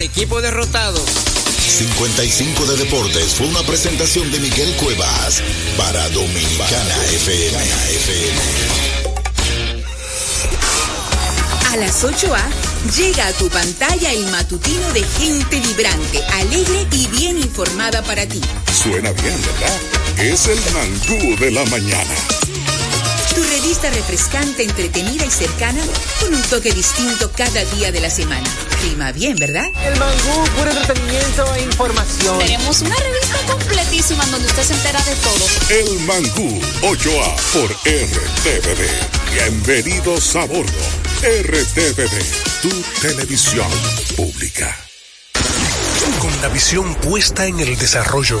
Equipo derrotado. 55 de Deportes fue una presentación de Miguel Cuevas para Dominicana FM. A las 8A llega a tu pantalla el matutino de gente vibrante, alegre y bien informada para ti. Suena bien, ¿verdad? Es el mangú de la mañana. Tu revista refrescante, entretenida y cercana con un toque distinto cada día de la semana. Rima bien, ¿verdad? El mangú, puro entretenimiento e información. Tenemos una revista completísima donde usted se entera de todo. El mangú 8A por RTVD. Bienvenidos a bordo. RTVD, tu televisión pública. Con la visión puesta en el desarrollo,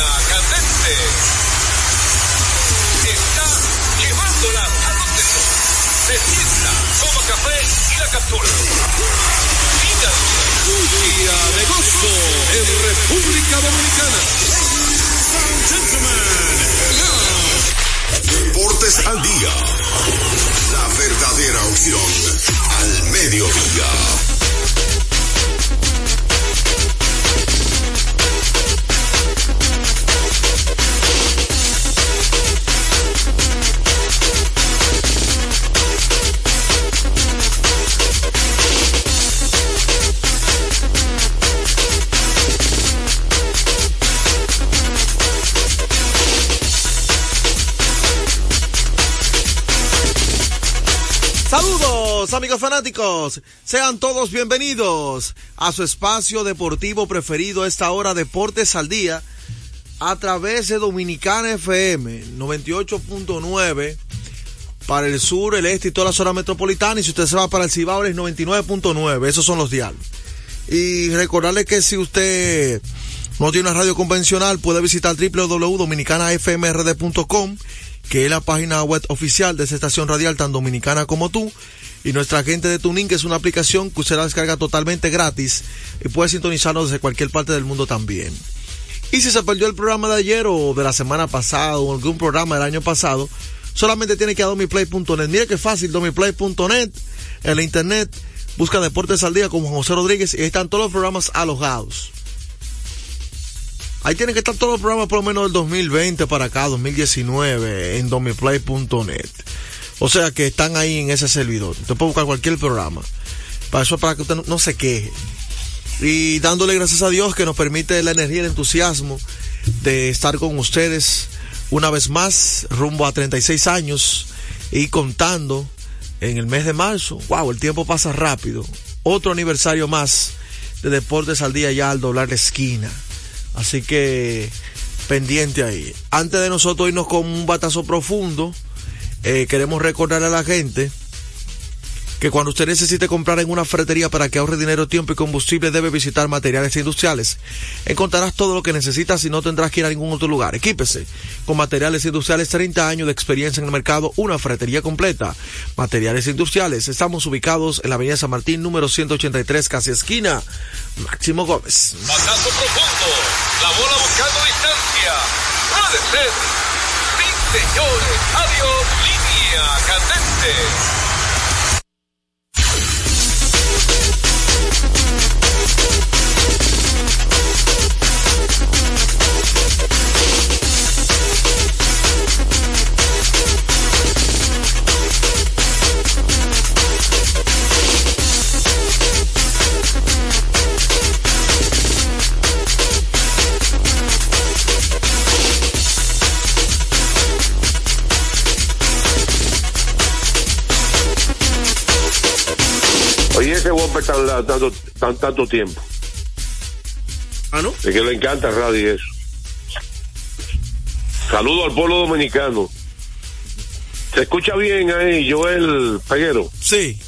Línea candente. Está llevándola a los dedos. Se sienta, toma café y la captura. Mira, un día de gozo en República Dominicana. Deportes al día. La verdadera opción al mediodía. Amigos fanáticos, sean todos bienvenidos a su espacio deportivo preferido esta hora Deportes al Día a través de Dominicana FM 98.9 para el sur, el este y toda la zona metropolitana y si usted se va para el Cibao es 99.9, esos son los diales. Y recordarle que si usted no tiene una radio convencional puede visitar www.dominicanafmrd.com que es la página web oficial de esa estación radial tan dominicana como tú. Y nuestra gente de Tuning, que es una aplicación que usted la descarga totalmente gratis y puede sintonizarnos desde cualquier parte del mundo también. Y si se perdió el programa de ayer o de la semana pasada o algún programa del año pasado, solamente tiene que ir a domiplay.net. Mire qué fácil, domiplay.net, en la internet, busca Deportes al Día con José Rodríguez y ahí están todos los programas alojados. Ahí tienen que estar todos los programas por lo menos del 2020 para acá, 2019, en domiplay.net. O sea que están ahí en ese servidor. Usted puede buscar cualquier programa. Para eso, para que usted no, se queje. Y dándole gracias a Dios que nos permite la energía y el entusiasmo de estar con ustedes una vez más, rumbo a 36 años y contando en el mes de marzo. Wow, el tiempo pasa rápido. Otro aniversario más de Deportes al Día ya al doblar la esquina. Así que pendiente ahí. Antes de nosotros irnos con un batazo profundo, eh, queremos recordar a la gente que cuando usted necesite comprar en una ferretería para que ahorre dinero, tiempo y combustible, debe visitar materiales industriales. Encontrarás todo lo que necesitas y no tendrás que ir a ningún otro lugar. Equípese con materiales industriales, 30 años de experiencia en el mercado, una ferretería completa. Materiales industriales. Estamos ubicados en la avenida San Martín, número 183, casi esquina. Máximo Gómez. Batazo profundo, la bola buscando distancia. Puede ser. Sí, señores, adiós, candente. Tanto, tan, tanto tiempo. ¿Ah, no? Es que le encanta el radio y eso. Saludo al pueblo dominicano. ¿Se escucha bien ahí, Joel Peguero? Sí.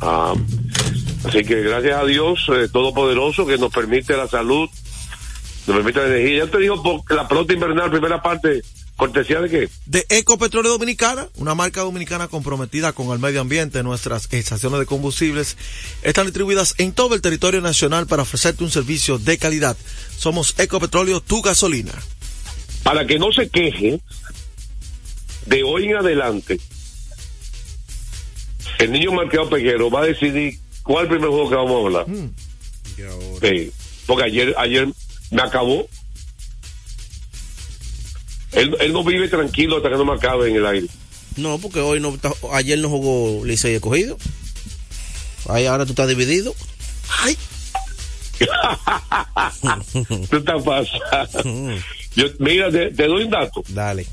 Ah, Así que gracias a Dios eh, Todopoderoso que nos permite la salud, nos permite la energía. Ya te digo, por la pelota invernal, primera parte, cortesía de qué? De Ecopetróleo Dominicana, una marca dominicana comprometida con el medio ambiente. Nuestras estaciones de combustibles están distribuidas en todo el territorio nacional para ofrecerte un servicio de calidad. Somos Ecopetróleo, tu gasolina. Para que no se queje, de hoy en adelante, el niño marcado Peguero va a decidir cuál es el primer juego que vamos a hablar. Sí, porque ayer, ayer me acabó. Él, él no vive tranquilo hasta que no me acabe en el aire. No, porque hoy no, ayer no jugó Licey escogido. Ahí ahora tú estás dividido. Ay. tú estás pasando. Yo, mira, te, te doy un dato. Dale.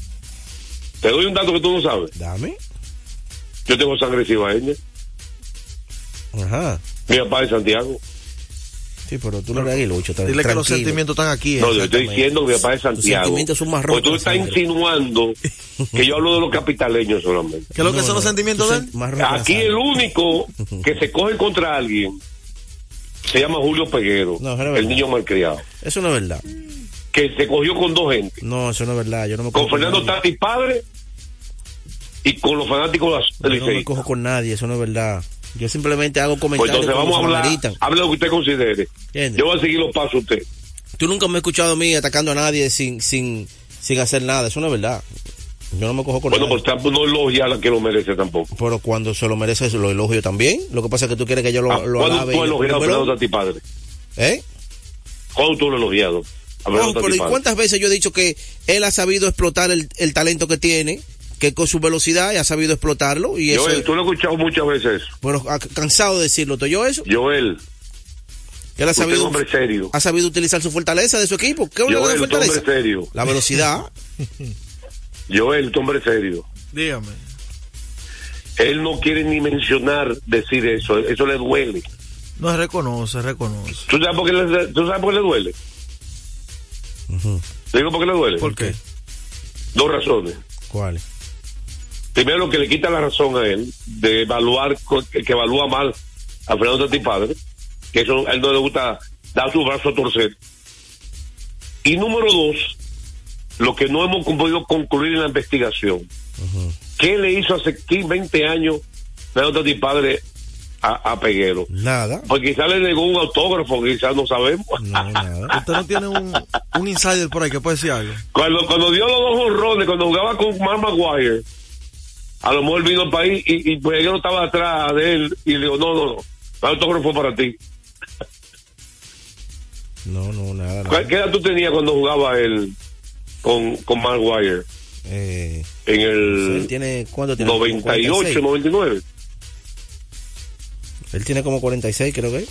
Te doy un dato que tú no sabes. Dame. Yo tengo sangre cibaeña. Ajá. Mi papá es Santiago. Sí, pero tú no eres aguilucho. Dile que los sentimientos están aquí. eh. No, yo estoy diciendo que mi papá es de Santiago. sentimientos son más rojos Pues tú estás la insinuando que yo hablo de los capitaleños solamente. ¿Qué es lo que No, son los sentimientos de él? la Aquí el único que se coge contra alguien se llama Julio Peguero, el niño malcriado, Eso no es verdad. que se cogió con dos gente, No, eso no es verdad. Yo no me con Fernando. Tati padre y con los fanáticos del Yo no me cojo con nadie. Eso no es verdad. Yo simplemente hago Pues comentarios entonces vamos a hablar, hable lo que usted considere. ¿Entiendes? Yo voy a seguir los pasos de usted. Tú nunca me has escuchado a mí atacando a nadie sin, sin, sin hacer nada. Eso no es verdad. Yo no me cojo con Bueno, nadie. pues tampoco no elogia a la que lo merece tampoco. Pero cuando se lo merece, lo elogio también. Lo que pasa es que tú quieres que yo lo, Ah, lo ¿Cuándo alabe. tú y has lo- elogiado a Tati padre? ¿Eh? ¿Cuándo tú lo elogiado? A No, pero ¿y cuántas veces yo he dicho que él ha sabido explotar el, el talento que tiene, que con su velocidad ha sabido explotarlo y eso. Joel, tú lo has escuchado muchas veces. Pero ha- cansado de decirlo, ¿te yo eso? Joel, Él ha usted es un sabido, hombre serio. ha sabido utilizar su fortaleza de su equipo. ¿Qué es una fortaleza? hombre serio. La velocidad. Joel, un hombre serio. Dígame. Él no quiere ni mencionar decir eso, eso le duele. No se reconoce, reconoce. ¿Tú sabes por qué le, tú sabes por qué le duele? ¿Te digo por qué le duele? ¿Por qué? Dos razones. ¿Cuál? Primero, que le quita la razón a él de evaluar, que, evalúa mal a Fernando Tati Padre, que eso a él no le gusta dar su brazo a torcer. Y número dos, lo que no hemos podido concluir en la investigación. ¿Qué le hizo hace 15, 20 años Fernando Tati Padre a, a Peguero? Nada. Pues quizás le negó un autógrafo, quizás no sabemos. No, nada. Usted no tiene un, un insider por ahí que puede decir algo. Cuando, cuando dio los dos honrones, cuando jugaba con Mark Maguire, a lo mejor vino al país y, y Peguero estaba atrás de él y le dijo, no, no, no, el autógrafo para ti. No, no, nada. ¿Cuál- nada. ¿Qué edad tú tenías cuando jugaba él con, con Mark Maguire? Eh, En él el tiene, ¿cuánto tiene? Como 98, 46. 99. Él tiene como 46, creo que.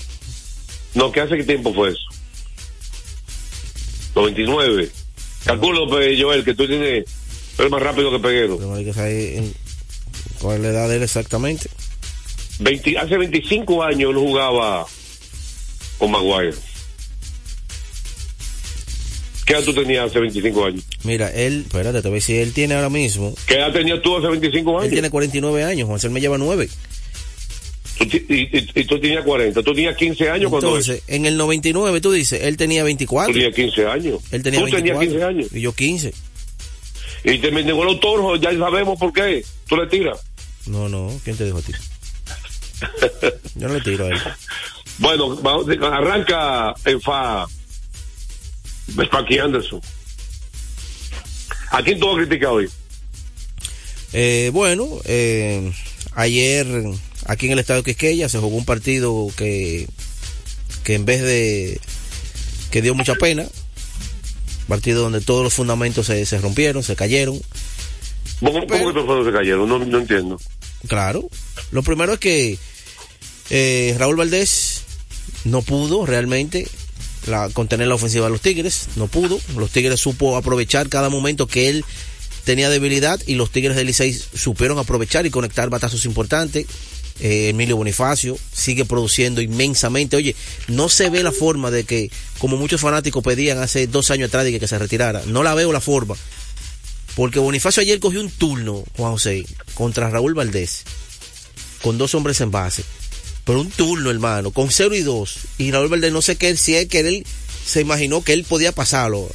No, ¿qué hace qué tiempo fue eso? 99. Calculo, pues, Joel, que tú tienes, eres más rápido que Peguero. Pero hay que saber en- cuál es la edad de él exactamente. 20 hace 25 años él jugaba con Maguire. ¿Qué edad tú tenías hace 25 años? Mira, él, espérate, te voy a decir, él tiene ahora mismo, ¿Qué edad tenías tú hace 25 él años? tiene 49 años, Juan Él me lleva 9. Tú ti- y, y- y tú tenías 40. Tú tenías 15 años cuando Entonces, en el 99, tú dices, él tenía tú 24. tenías 15 años. Él tenía tú 24. tenías 15 años. Y yo 15. Y te negó el autógrafo, ya sabemos por qué. Tú le tiras. No, no, ¿quién te dijo a ti? Yo no le tiro a él. Bueno, arranca en fa. Sparky Anderson. ¿A quién tú vas a criticar hoy? Eh, bueno, eh, ayer aquí en el estado de Quisqueya se jugó un partido que, que en vez de que dio mucha pena, partido donde todos los fundamentos se, se rompieron, se cayeron. ¿Cómo, cómo que todos se cayeron? No, no entiendo. Claro, lo primero es que eh, Raúl Valdés no pudo realmente la, contener la ofensiva de los Tigres, no pudo. Los Tigres supo aprovechar cada momento que él tenía debilidad y los Tigres del Licey supieron aprovechar y conectar batazos importantes. Eh, Emilio Bonifacio sigue produciendo inmensamente. Oye, no se ve la forma de que, como muchos fanáticos pedían hace dos años atrás de que, que se retirara, no la veo la forma. Porque Bonifacio ayer cogió un turno, Juan José, contra Raúl Valdés, con dos hombres en base, Pero un turno, hermano, con 0 y 2. Y Raúl Valdés no sé qué, si es que él se imaginó que él podía pasarlo.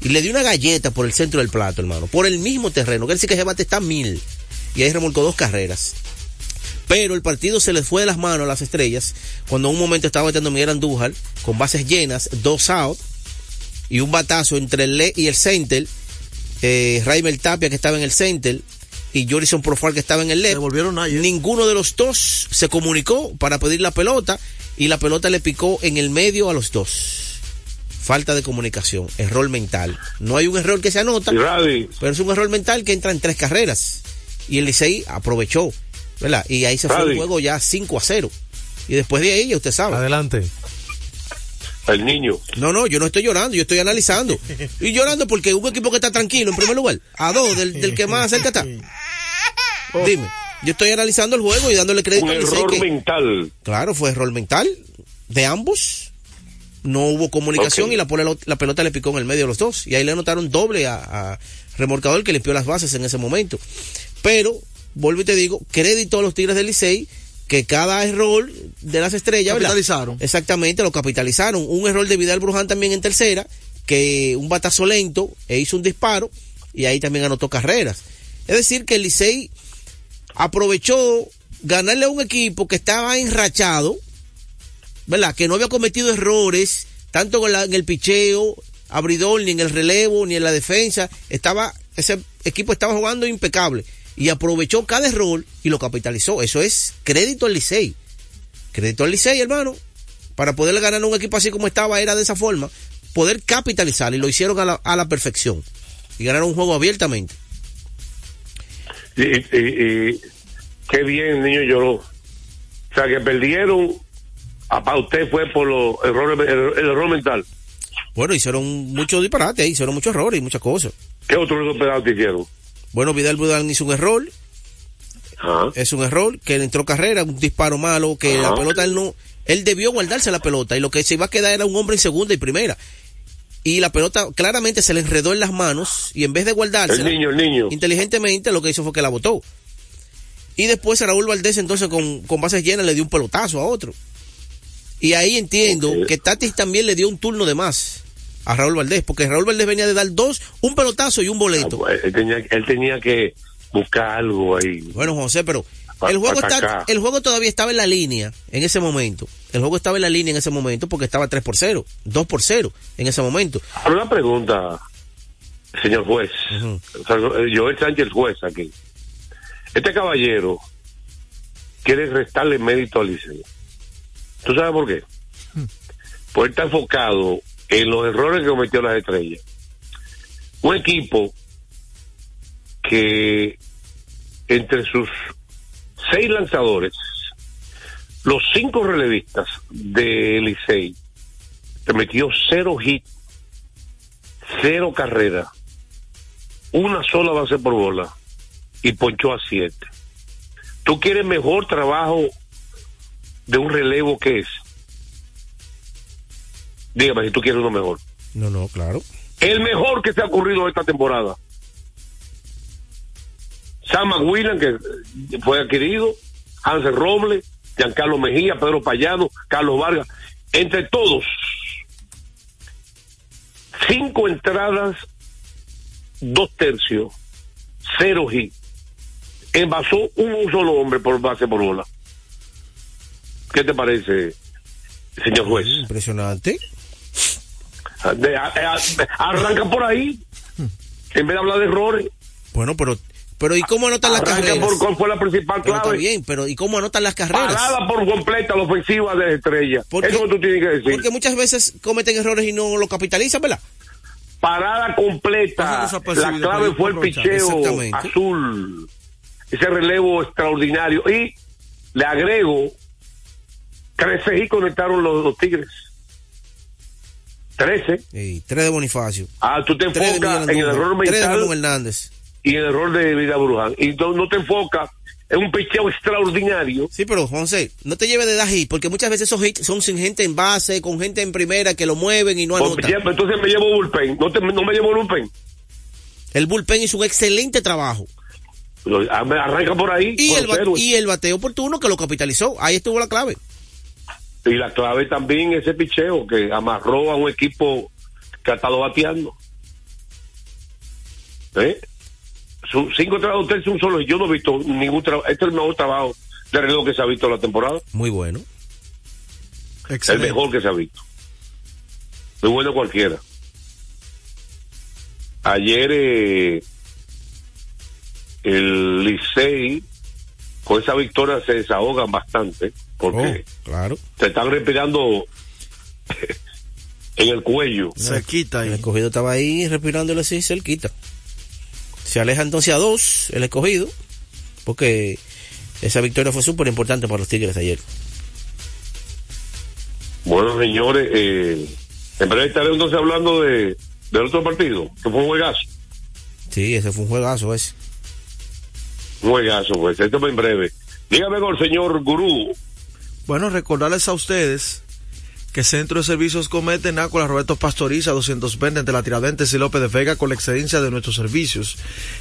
Y le dio una galleta por el centro del plato, hermano. Por el mismo terreno. Que él sí que ese bate está mil. Y ahí remolcó dos carreras. Pero el partido se les fue de las manos a las estrellas. Cuando en un momento estaba metiendo Miguel Andújar. Con bases llenas, dos out. Y un batazo entre el Le y el center. Eh, Raimel Tapia que estaba en el center. Y Jorison Profar que estaba en el left. volvieron ayer. Ninguno de los dos se comunicó para pedir la pelota. Y la pelota le picó en el medio a los dos falta de comunicación, error mental. No hay un error que se anota, pero es un error mental que entra en tres carreras. Y el Licey aprovechó, ¿verdad? Y ahí se fue el juego ya 5 a 0. Y después de ahí, ya usted sabe. Adelante. El niño. No, no, yo no estoy llorando, yo estoy analizando. Y llorando porque un equipo que está tranquilo, en primer lugar, a dos del, del que más cerca está. Dime, yo estoy analizando el juego y dándole crédito Un error que- mental. Claro, fue error mental de ambos. No hubo comunicación y la, pelota le picó en el medio de los dos. Y ahí le anotaron doble a, a Remorcador que limpió las bases en ese momento. Pero, vuelvo y te digo, crédito a los Tigres del Licey que cada error de las estrellas, ¿verdad? Capitalizaron. Exactamente, lo capitalizaron. Un error de Vidal Bruján también en tercera, que un batazo lento e hizo un disparo y ahí también anotó carreras. Es decir, que el Licey aprovechó ganarle a un equipo que estaba enrachado, ¿verdad? Que no había cometido errores, tanto en, la- en el picheo, abridor, ni en el relevo, ni en la defensa. Estaba, ese equipo estaba jugando impecable. Y aprovechó cada error y lo capitalizó. Eso es crédito al Licey. Crédito al Licey, hermano. Para poderle ganar a un equipo así como estaba, era de esa forma. Poder capitalizar. Y lo hicieron a la, a la perfección. Y ganaron un juego abiertamente. Y, y- y- qué bien el niño lloró. O sea, que perdieron. Para usted fue por los errores, el, el error mental. Bueno, hicieron muchos disparates, hicieron muchos errores y muchas cosas. ¿Qué otros penaltis hicieron? Bueno, Vidal Budán hizo un error, Ajá. es un error, que le entró carrera, un disparo malo, que la pelota él no, él debió guardarse la pelota y lo que se iba a quedar era un hombre en segunda y primera. Y la pelota claramente se le enredó en las manos y en vez de guardarse, El niño, el niño. inteligentemente lo que hizo fue que la botó. Y después Raúl Valdés entonces con, con bases llenas le dio un pelotazo a otro. Y ahí entiendo que Tatis también le dio un turno de más a Raúl Valdés, porque Raúl Valdés venía de dar dos, un pelotazo y un Ah, boleto. pues, él, tenía, él tenía que buscar algo ahí. Bueno, José, pero Pa- el juego está, el juego todavía estaba en la línea en ese momento. El juego estaba en la línea en ese momento porque estaba 3 por 0, 2 por 0 en ese momento. Ahora una pregunta, señor juez. Ujú. O sea, eh, Joel Sánchez, el juez aquí. Este caballero quiere restarle mérito al Liceo. ¿Tú sabes por qué? Porque está enfocado en los errores que cometió las estrellas. Un equipo que entre sus seis lanzadores, los cinco relevistas de Licey, te metió cero hit, cero carrera, una sola base por bola y ponchó a siete. ¿Tú quieres mejor trabajo de un relevo que es? Dígame si tú quieres uno mejor. No, no, claro. El mejor que se ha ocurrido esta temporada. Sam McWillan, que fue adquirido, Hansel Robles, Giancarlo Mejía, Pedro Payano, Carlos Vargas, entre todos. Cinco entradas, dos tercios, cero hit. Envasó un solo hombre por base por bola. ¿Qué te parece, señor juez? Impresionante. De- a- a- arranca por ahí, en vez de hablar de errores. Bueno, pero pero ¿y cómo anotan las Arranca carreras? por cuál fue la principal Pero está clave. bien, pero ¿y cómo anotan las carreras? Parada por completa la ofensiva de Estrella. Porque- Eso es lo que tú tienes que decir. Porque muchas veces cometen errores y no lo capitalizan, ¿verdad? Parada completa. La clave fue el picheo azul. Ese relevo extraordinario. Y le agrego 13 y conectaron los, los Tigres. 13. Sí, tres de Bonifacio. Ah, tú te de enfocas en el error Tres de Ramón mental Hernández. y el error de Vida Bruján. Y no, no te enfocas en un picheo extraordinario. Sí, pero José, no te lleves de dar hit, porque muchas veces esos hits son sin gente en base, con gente en primera que lo mueven y no Pues, anotan. Entonces me llevo bullpen. No, te, no me llevo bullpen. El bullpen hizo un excelente trabajo. Lo- Arranca por ahí. Y por el, y el bateo oportuno que lo capitalizó. Ahí estuvo la clave. Y la clave también ese picheo que amarró a un equipo que ha estado bateando. ¿Eh? Cinco trabajos, usted es un solo. Yo no he visto ningún trabajo. Este es el mejor trabajo de reloj que se ha visto la temporada. Muy bueno. El mejor que se ha visto. Muy bueno cualquiera. Ayer eh, el Licey con esa victoria se desahogan bastante porque Oh, claro. se están respirando en el cuello. Se quita El ahí. escogido estaba ahí respirándole así cerquita. Se aleja entonces a dos el escogido. Porque esa victoria fue súper importante para los Tigres ayer. Bueno, señores, eh, en breve estaré entonces hablando de del otro partido, que fue un juegazo. Sí, ese fue un juegazo ese. Un juegazo, pues. Esto en breve. Dígame con el señor Gurú. Bueno, recordarles a ustedes que Centro de Servicios Cometa en Nácola Roberto Pastoriza 220 entre la Tiradentes y López de Vega con la excelencia de nuestros servicios.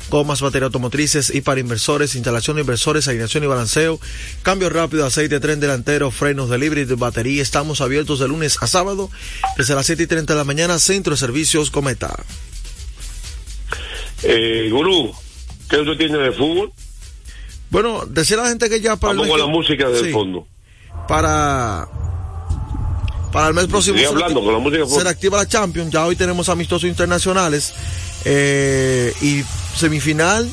Gomas, baterías automotrices y para inversores, instalación de inversores, alineación y balanceo, cambio rápido, aceite, tren delantero, frenos de libre y de batería. Estamos abiertos de lunes a sábado desde las 7 y 30 de la mañana. Centro de Servicios Cometa. Eh, Gurú, ¿qué usted tiene de fútbol? Bueno, decía la gente que ya para Vamos el con la música del sí, fondo. para para el mes próximo se hablando con la música se reactiva la Champions. Ya hoy tenemos amistosos internacionales eh, y semifinal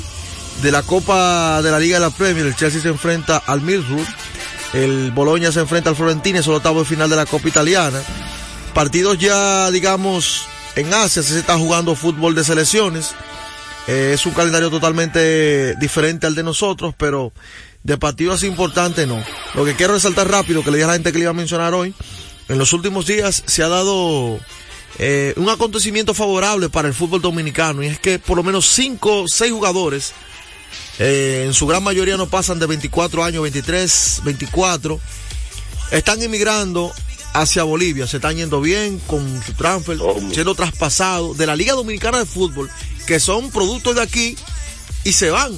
de la Copa de la Liga de la Premier. El Chelsea se enfrenta al Middlesbrough. El Bologna se enfrenta al Florentino es el octavo de final de la Copa Italiana. Partidos ya digamos en Asia. Se está jugando fútbol de selecciones eh, es un calendario totalmente diferente al de nosotros, pero de partidos importantes no. Lo que quiero resaltar rápido, que le dije a la gente que le iba a mencionar hoy, en los últimos días se ha dado eh, un acontecimiento favorable para el fútbol dominicano y es que por lo menos cinco, seis jugadores, eh, en su gran mayoría no pasan de 24 años, 23, 24, están emigrando hacia Bolivia, se están yendo bien con su transfer, siendo traspasados de la Liga Dominicana de Fútbol, que son productos de aquí y se van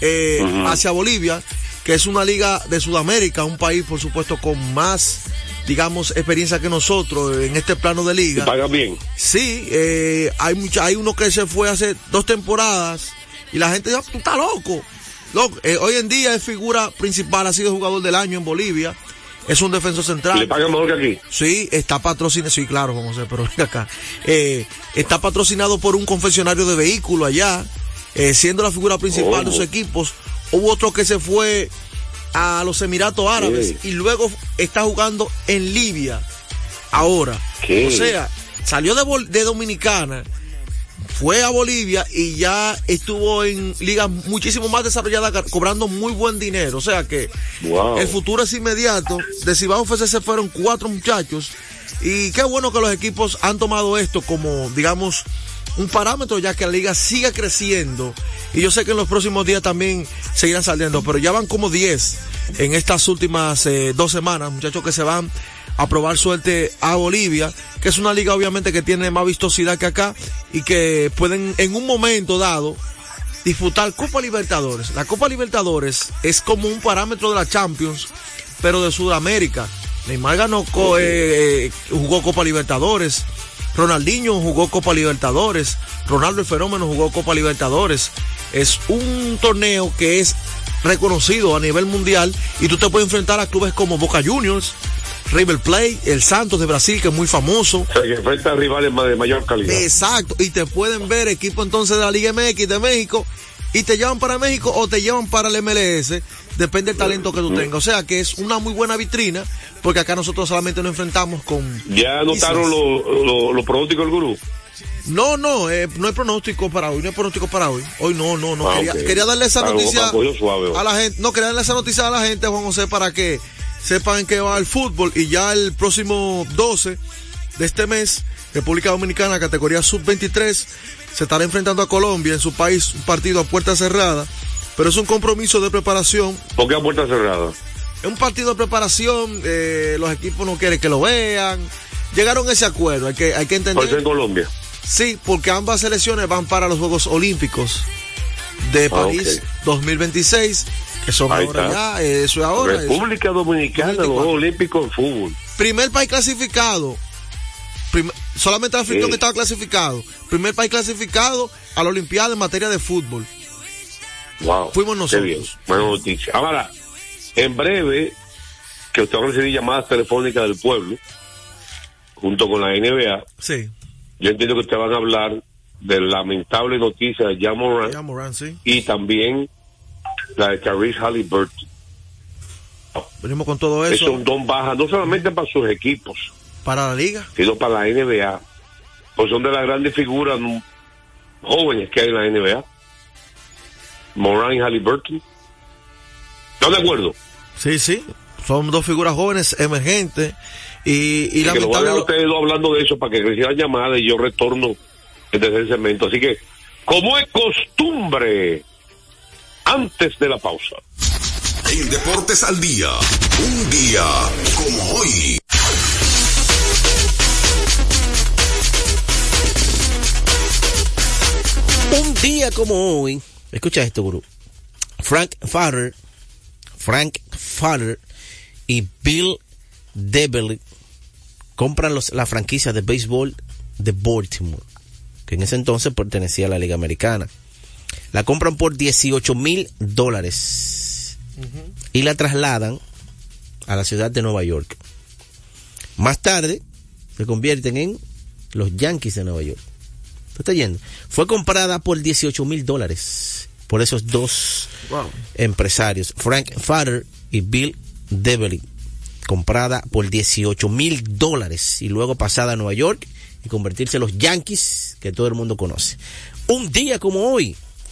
eh, hacia Bolivia, que es una liga de Sudamérica, un país por supuesto con más, digamos, experiencia que nosotros en este plano de liga. pagan bien. Sí, eh, hay mucha, hay uno que se fue hace dos temporadas y la gente dice, "Ah, tú estás loco. Loco, eh, hoy en día es figura principal, ha sido jugador del año en Bolivia. Es un defensor central. le pagan mejor que aquí. Sí, está patrocinado, sí, claro, vamos a ver, pero venga acá. Eh, está patrocinado por un concesionario de vehículos allá, eh, siendo la figura principal de sus equipos. Hubo otro que se fue a los Emiratos Árabes y luego está jugando en Libia. Ahora, ¿Qué? o sea, salió de, de Dominicana, fue a Bolivia y ya estuvo en ligas muchísimo más desarrolladas, cobrando muy buen dinero. O sea que Wow. el futuro es inmediato. De Cibao FC se fueron cuatro muchachos. Y qué bueno que los equipos han tomado esto como, digamos, un parámetro ya que la liga siga creciendo. Y yo sé que en los próximos días también seguirán saliendo, pero ya van como 10 en estas últimas eh, dos semanas, muchachos que se van a probar suerte a Bolivia, que es una liga obviamente que tiene más vistosidad que acá y que pueden en un momento dado disfrutar Copa Libertadores. La Copa Libertadores es como un parámetro de la Champions, pero de Sudamérica. Neymar ganó, eh, eh, jugó Copa Libertadores. Ronaldinho jugó Copa Libertadores. Ronaldo el Fenómeno jugó Copa Libertadores. Es un torneo que es reconocido a nivel mundial y tú te puedes enfrentar a clubes como Boca Juniors, River Plate, el Santos de Brasil, que es muy famoso. O sea, que enfrenta a rivales de mayor calidad. Exacto, y te pueden ver equipo entonces de la Liga MX de México y te llevan para México o te llevan para el MLS, depende del talento que tú tengas. O sea que es una muy buena vitrina, porque acá nosotros solamente nos enfrentamos con... ¿Ya anotaron los lo, pronósticos del gurú? No, no, eh, no hay pronóstico para hoy, no hay pronóstico para hoy. Hoy no, no, no. Ah, quería, darle esa noticia suave a la gente, no, quería darle esa noticia a la gente, Juan José, para que sepan que va el fútbol y ya el próximo 12 de este mes, República Dominicana, categoría sub-23, se estará enfrentando a Colombia en su país, un partido a puerta cerrada, pero es un compromiso de preparación ¿Por qué a puerta cerrada? es un partido de preparación, eh, los equipos no quieren que lo vean. Llegaron a ese acuerdo, hay que, hay que Por eso en entender. Colombia. Sí, porque ambas selecciones van para los Juegos Olímpicos. de Ah, París 2026, son Ahí ahora ya, eso es ahora. eso. República Dominicana, los Juegos Olímpicos en fútbol. Primer país clasificado. Prim- solamente el anfitrión Sí. que estaba clasificado. Primer país clasificado a la Olimpiada en materia de fútbol. Wow. Fuimos nosotros. Buena noticia. Ahora, en breve, que usted va a recibir llamadas telefónicas del pueblo, junto con la NBA, Sí, yo entiendo que ustedes van a hablar de la lamentable noticia de Jan Moran sí. y también la de Therese Halliburton. Venimos con todo Es eso un don baja, no solamente para sus equipos, para la liga. sino para la NBA. Pues son de las grandes figuras jóvenes que hay en la NBA. Moran y Halliburton. ¿Están de acuerdo? Sí, sí. Son dos figuras jóvenes, emergentes. Y, y Y que lo voy a lamentable. dejar a ustedes dos hablando de eso para que reciban llamadas y yo retorno desde ese segmento. Así que, como es costumbre, antes de la pausa. En Deportes al Día, un día como hoy. Un día como hoy, escucha esto, gurú. Frank Farrer, Frank Farrer y Bill Devlin compran los, la franquicia de béisbol de Baltimore, que en ese entonces pertenecía a la Liga Americana. La compran por 18 mil dólares y la trasladan a la ciudad de Nueva York. Más tarde se convierten en los Yankees de Nueva York. ¿Tú estás yendo? Fue comprada por 18 mil dólares por esos dos Wow. empresarios, Frank Farrer y Bill Devlin, comprada por 18 mil dólares y luego pasada a Nueva York y convertirse en los Yankees que todo el mundo conoce. Un día como hoy,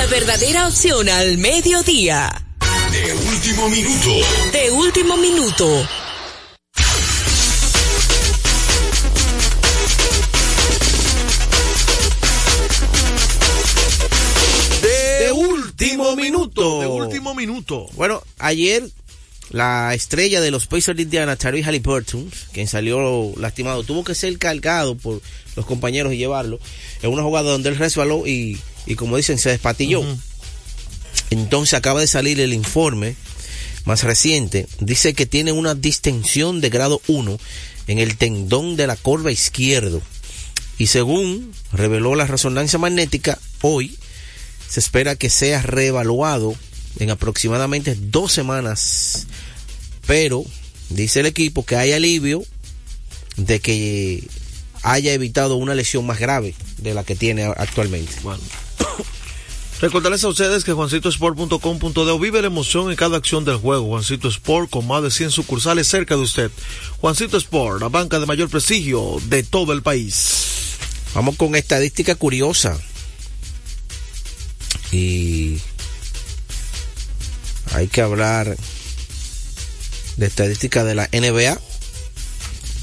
la verdadera opción al mediodía. De último minuto. De último minuto. De último minuto. De último minuto. Bueno, ayer la estrella de los Pacers de Indiana, Tyree Halliburton, quien salió lastimado, tuvo que ser cargado por los compañeros y llevarlo en una jugada donde él resbaló y, y como dicen, se despatilló. Entonces acaba de salir el informe más reciente. Dice que tiene una distensión de grado 1 en el tendón de la corva izquierdo. Y según reveló la resonancia magnética, hoy se espera que sea reevaluado en aproximadamente dos semanas. Pero dice el equipo que hay alivio de que haya evitado una lesión más grave de la que tiene actualmente. Bueno. Recordarles a ustedes que juancitosport.com.de vive la emoción en cada acción del juego. Juancito Sport con más de 100 sucursales cerca de usted. Juancito Sport, la banca de mayor prestigio de todo el país. Vamos con estadística curiosa. Y hay que hablar de estadística de la NBA.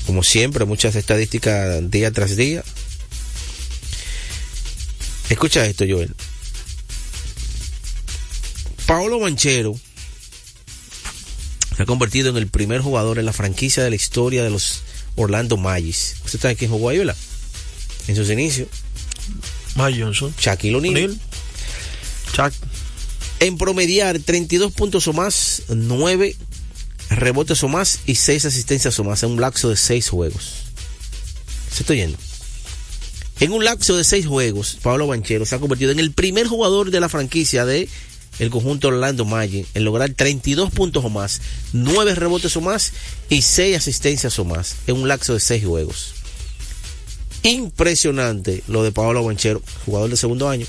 Como siempre, muchas estadísticas día tras día. Escucha esto, Joel. Paolo Manchero se ha convertido en el primer jugador en la franquicia de la historia de los Orlando Magis. ¿Usted sabe quién jugó ahí, verdad? En sus inicios. Mike Johnson. Shaquille O'Neal. Chuck. En promediar 32 puntos o más, 9 rebotes o más y 6 asistencias o más en un lapso de 6 juegos. ¿Se estoy yendo? En un lapso de 6 juegos, Pablo Banchero se ha convertido en el primer jugador de la franquicia de el conjunto Orlando Magic en lograr 32 puntos o más, 9 rebotes o más y 6 asistencias o más en un lapso de 6 juegos. Impresionante lo de Pablo Banchero, jugador de segundo año,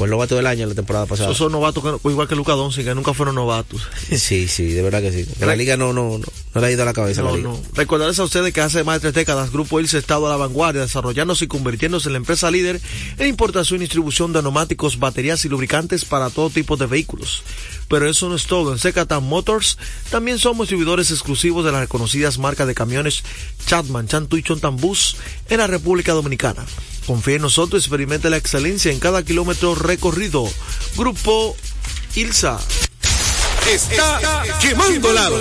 fue el novato del año la temporada pasada. Esos son novatos que, igual que Luca Doncic, que nunca fueron novatos. Sí, sí, de verdad que sí. En la liga no, no, no, no le ha ido a la cabeza. No, la liga. no. Recordarles a ustedes que hace más de tres décadas Grupo Ilse ha estado a la vanguardia, desarrollándose y convirtiéndose en la empresa líder en importación y distribución de neumáticos, baterías y lubricantes para todo tipo de vehículos. Pero eso no es todo. En Secatan Motors también somos distribuidores exclusivos de las reconocidas marcas de camiones Chatman, Chantu y Chontambus en la República Dominicana. Confíe en nosotros y experimente la excelencia en cada kilómetro recorrido. Grupo Ilsa. Está quemando lado.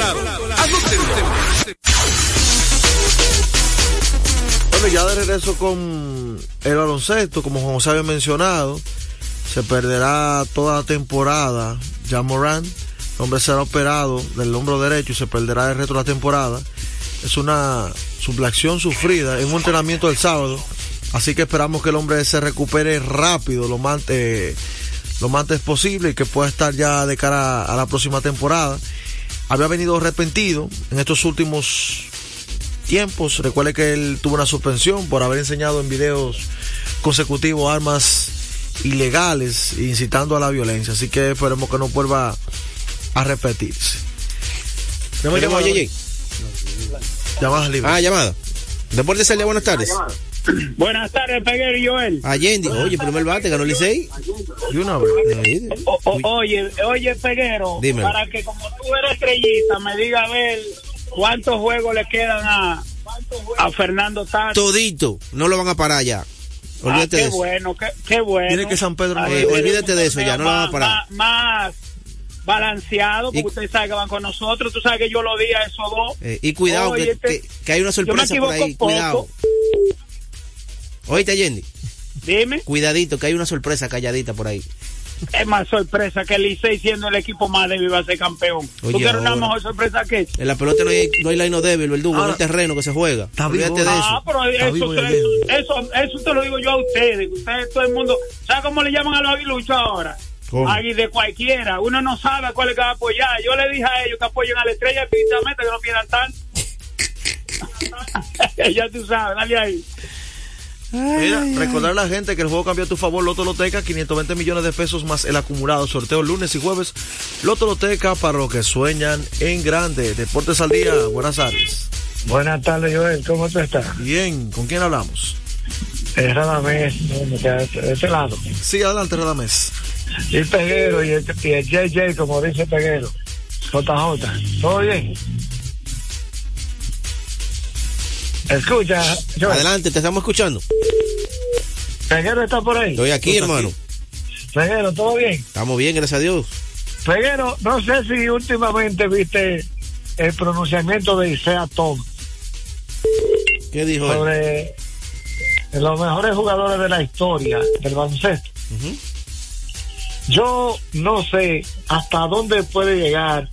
Bueno, ya de regreso con el baloncesto, como Juan José había mencionado, se perderá toda la temporada. Ya Morán, el hombre será operado del hombro derecho y se perderá el resto de la temporada. Es una sublación sufrida en un entrenamiento del sábado. Así que esperamos que el hombre se recupere rápido, lo más, eh, lo más antes posible y que pueda estar ya de cara a la próxima temporada. Había venido arrepentido en estos últimos tiempos. Recuerde que él tuvo una suspensión por haber enseñado en videos consecutivos armas ilegales incitando a la violencia. Así que esperemos que no vuelva a repetirse. ¿Tenemos llamada, JJ? Llamadas libres. Ah, llamada. Deportes Celia, buenas tardes. Buenas tardes, Peguero y Joel. Allende, oye, primer bate, ganó Licey. Y una vez. O- o- oye, oye, Peguero, Dímelo. para que como tú eres estrellita, me diga a ver cuántos juegos le quedan a, a Fernando Tato. Todito, no lo van a parar ya. Ah, Olvídate qué de eso. bueno, qué, qué bueno. Tiene que San Pedro no Ah, Eh, olvídate de eso ya, no lo van a parar. Más, más balanceado, porque Y- ustedes saben que van con nosotros. Tú sabes que yo lo di a esos dos. Eh, y cuidado, Oye, que, este- que- que hay una sorpresa por ahí. poco. Cuidado. Oíste, Allende. Dime, Cuidadito, que hay una sorpresa calladita por ahí. Es más sorpresa que el Licey siendo el equipo más débil va a ser campeón. Oye, ¿Tú quieres una mejor sorpresa que esa? En la pelota no hay, no hay line débil, verdugo, Ahora- no hay terreno que se juega. Está Olvídate vivo. de Ah, eso. pero Está eso, vivo eso, eso, eso te lo digo yo a ustedes. Ustedes, todo el mundo, ¿sabe cómo le llaman a los aguiluchos ahora? Agui de cualquiera. Uno no sabe a cuál es que va a apoyar. Yo le dije a ellos que apoyen a la estrella definitivamente que no pierdan tanto. ya tú sabes, dale ahí. Mira, recordar a la gente que el juego cambió a tu favor, Loto Loteca, 520 millones de pesos más el acumulado. Sorteo lunes y jueves. Loto Loteca para los que sueñan en grande. Deportes al día, buenas tardes. Buenas tardes, Joel. ¿Cómo tú estás? Bien, ¿con quién hablamos? Es Radamés, de este lado. Sí, adelante, Radamés. Y el Peguero y el, y el JJ, como dice Peguero. JJ. ¿Todo bien? Escucha, Joel. Adelante, te estamos escuchando. Peguero está por ahí. Estoy aquí, hermano. Peguero, ¿todo bien? Estamos bien, gracias a Dios. Peguero, no sé si últimamente viste el pronunciamiento de Isaiah Tom ¿Qué dijo él? sobre los mejores jugadores de la historia del baloncesto. Yo no sé hasta dónde puede llegar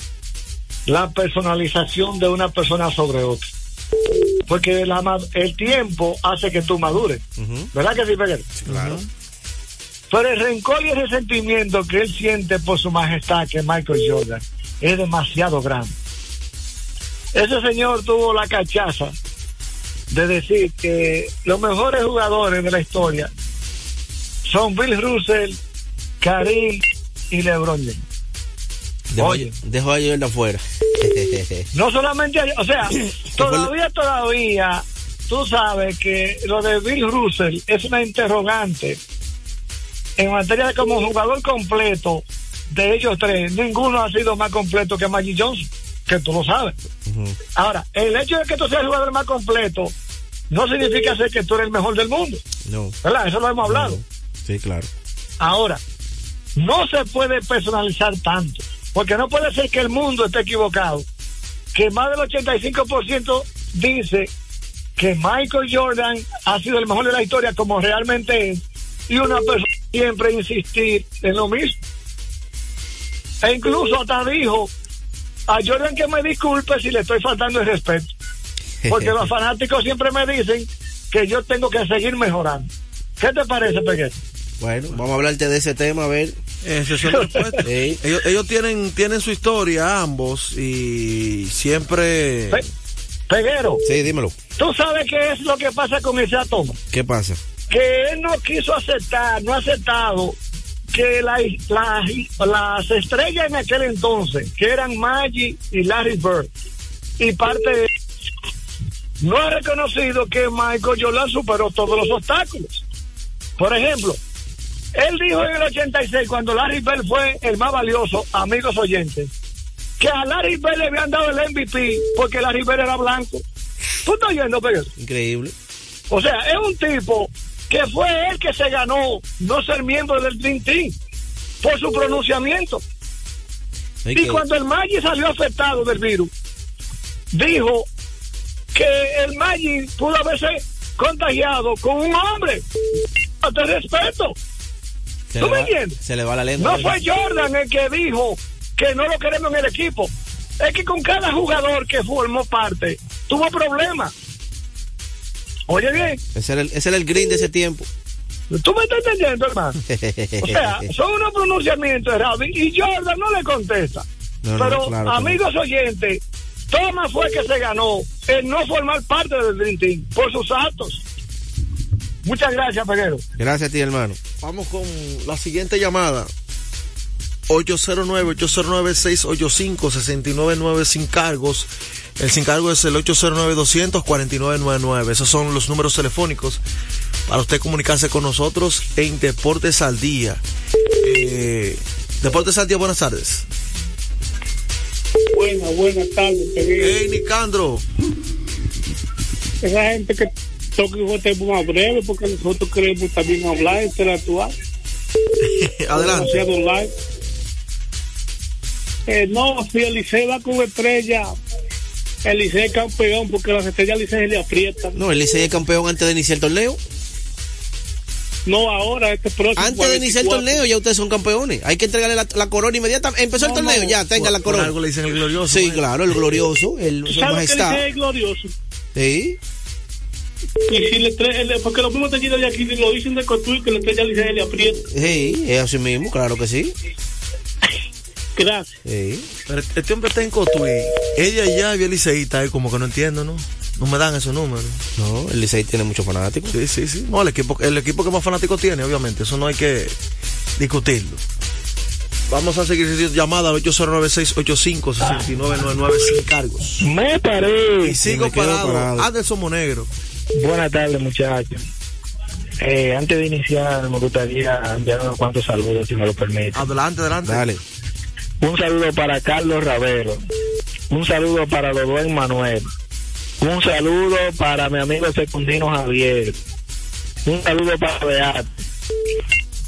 la personalización de una persona sobre otra. Porque la el tiempo hace que tú madures. ¿Verdad que sí, Peguero? Claro. Pero el rencor y el resentimiento que él siente por su majestad, que es Michael Jordan, es demasiado grande. Ese señor tuvo la cachaza de decir que los mejores jugadores de la historia son Bill Russell, Karim y LeBron James. Dejo, Oye. dejo a Jordan afuera. No solamente, o sea, todavía, todavía tú sabes que lo de Bill Russell es una interrogante. En materia de como jugador completo de ellos tres, ninguno ha sido más completo que Magic Johnson, que tú lo sabes. Ahora, el hecho de que tú seas el jugador más completo no significa ser que tú eres el mejor del mundo. No. ¿Verdad? Eso lo hemos hablado. Sí, claro. Ahora, no se puede personalizar tanto, porque no puede ser que el mundo esté equivocado, que más del 85% dice que Michael Jordan ha sido el mejor de la historia como realmente es, y una persona siempre insistir en lo mismo. E incluso hasta dijo a Jordan que me disculpe si le estoy faltando el respeto, porque los fanáticos siempre me dicen que yo tengo que seguir mejorando. ¿Qué te parece, Peguero? Bueno, vamos a hablarte de ese tema, a ver. Son. Sí. ellos, ellos tienen, tienen su historia, ambos, y siempre... Pe- Peguero, Sí, dímelo. ¿tú sabes qué es lo que pasa con ese átomo? ¿Qué pasa? que él no quiso aceptar, no ha aceptado que la- la- las estrellas en aquel entonces, que eran Maggie y Larry Bird, y parte de no ha reconocido que Michael Jordan superó todos los obstáculos. Por ejemplo, él dijo en el 86, cuando Larry Bird fue el más valioso, amigos oyentes, que a Larry Bird le habían dado el MVP porque Larry Bird era blanco. ¿Tú estás oyendo, Pedro? Increíble. O sea, es un tipo que fue él que se ganó no ser miembro del Dream Team por su pronunciamiento. Y cuando el Maggi salió afectado del virus, dijo que el Maggi pudo haberse contagiado con un hombre. Te respeto. Se ¿Tú me entiendes? Se le va la lengua. No fue Jordan el que dijo que no lo queremos en el equipo. Es que con cada jugador que formó parte tuvo problemas. Oye bien, Ese era el, ese era el green de ese tiempo. ¿tú me estás entendiendo, hermano? O sea, son unos pronunciamientos errados y Jordan no le contesta. No, no, Pero, claro amigos oyentes, Thomas fue que se ganó el no formar parte del Dream Team por sus actos. Muchas gracias, Peguero. Gracias a ti, hermano. Vamos con la siguiente llamada. 809-809-685-6999 sin cargos. El sin cargo es el 809-200-4999. Esos son los números telefónicos para usted comunicarse con nosotros en Deportes al Día. Eh, Deportes al Día, buenas tardes. Buenas, buenas tardes. Hey, Nicandro. Esa gente que toca que esté más breve porque nosotros queremos también hablar, interactuar. Adelante. Eh, no, si el Licey va con estrella, el Licey es campeón porque las estrellas Licey se le aprietan. No, el Licey es campeón antes de iniciar el torneo. No ahora, este próximo. Antes de iniciar el 44. torneo ya ustedes son campeones. Hay que entregarle la, la corona inmediatamente. Empezó el torneo, no. ya, tenga la Por corona. algo le dicen el glorioso. Sí, ¿eh? claro, el glorioso, el, ¿Tú su sabes que el majestad. Licey es glorioso? Sí. Y si le el- porque los mismos teñidos de aquí lo dicen de Cotuí que la estrella Licey le aprieta. Sí, es así mismo, claro que sí. Gracias. Sí. Pero este hombre está en Cotuí. Ella ya el liceísta, eh, como que no entiendo, ¿no? No me dan esos números. No, el Licey tiene muchos fanáticos. Sí, sí, sí. No, el equipo, el equipo que más fanáticos tiene, obviamente. Eso no hay que discutirlo. Vamos a seguir llamadas al 809-685-6999 sin cargos. Me paré. Y sigo parado. parado. Anderson Monegro. Buenas tardes, muchachos. Eh, antes de iniciar, me gustaría enviar unos cuantos saludos, si me lo permite. Adelante, adelante. Dale. Un saludo para Carlos Ravelo. Un saludo para Doduen Manuel. Un saludo para mi amigo secundino Javier. Un saludo para Beat.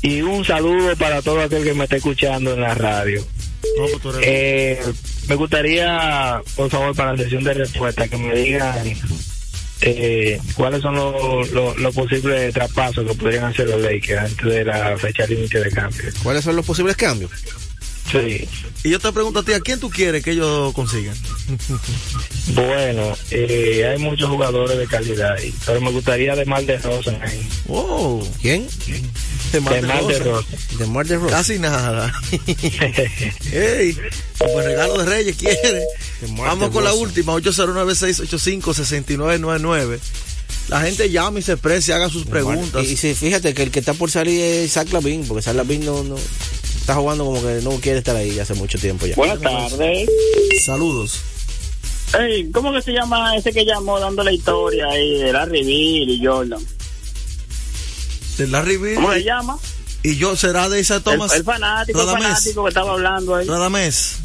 Y un saludo para todo aquel que me esté escuchando en la radio. Pues Eh, me gustaría, por favor, para la sesión de respuesta, que me digan eh, cuáles son los, los, los posibles traspasos que podrían hacer los Lakers antes de la fecha límite de cambio. ¿Cuáles son los posibles cambios? Sí. Y yo te pregunto a ti, ¿a quién tú quieres que ellos consigan? Bueno, eh, hay muchos jugadores de calidad ahí, pero me gustaría de Mar de Rosa. ahí. Oh, ¿Quién? De De Mar de Rosa. De Mar de Rosa. Casi nada. Ey, buen regalo de Reyes quiere. Mar Vamos de con la última, 809-685-6999. La gente llama y se expresa y haga sus preguntas. Y, y sí, fíjate que el que está por salir es Zach Lavin, porque Zach Lavin no, no está jugando como que no quiere estar ahí hace mucho tiempo ya. Buenas tardes. Saludos. Ey, ¿cómo que se llama ese que llamó dando la historia ahí de Larry Bill y Jordan? De Larry Bird. ¿Cómo se llama? Y yo será de esa Thomas. El, el fanático, el Radamés. fanático que estaba hablando ahí. Radamés.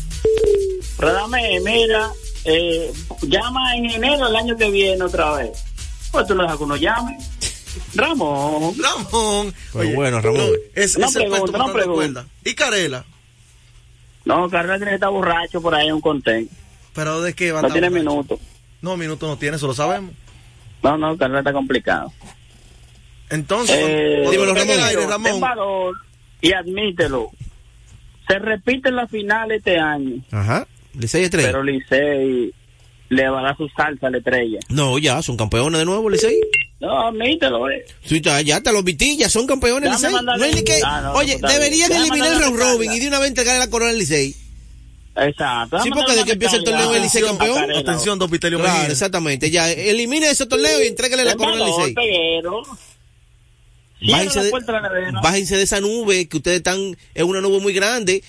Radamés, mira, eh, llama en enero del año que viene otra vez. Pues tú no dejas que uno llame. Ramón. Ramón. Pues bueno, Ramón. Es, No es el no recuerda. ¿Y Carela? No, Carlos tiene que estar borracho por ahí en un contén. ¿Pero de qué va a No tiene borracho? minutos. No, minuto no tiene, eso lo sabemos. No, no, Carlos está complicado. Entonces, Eh, dímelo, en Ramón. aire, Ten Ramón. valor y admítelo. Se repite la final este año, Ajá. Licey Estrella. pero Licey le va a dar su salsa a la estrella. No, ya, son campeones de nuevo, Licey. No, admítelo, eh. Sí, ya, te los vití, ya son campeones Licey. No hay ni que, Ah, no, oye, no, deberían eliminar el round robin y de una vez entregarle la corona al Licey. Exacto. Sí, porque de que empiece el torneo el Licey campeón. Atención, don Vitelio Claro, exactamente. Ya, elimine ese torneo y entrégale la corona al Licey. Bájense de, puerta de la nevera. bájense de esa nube que ustedes están en una nube muy grande.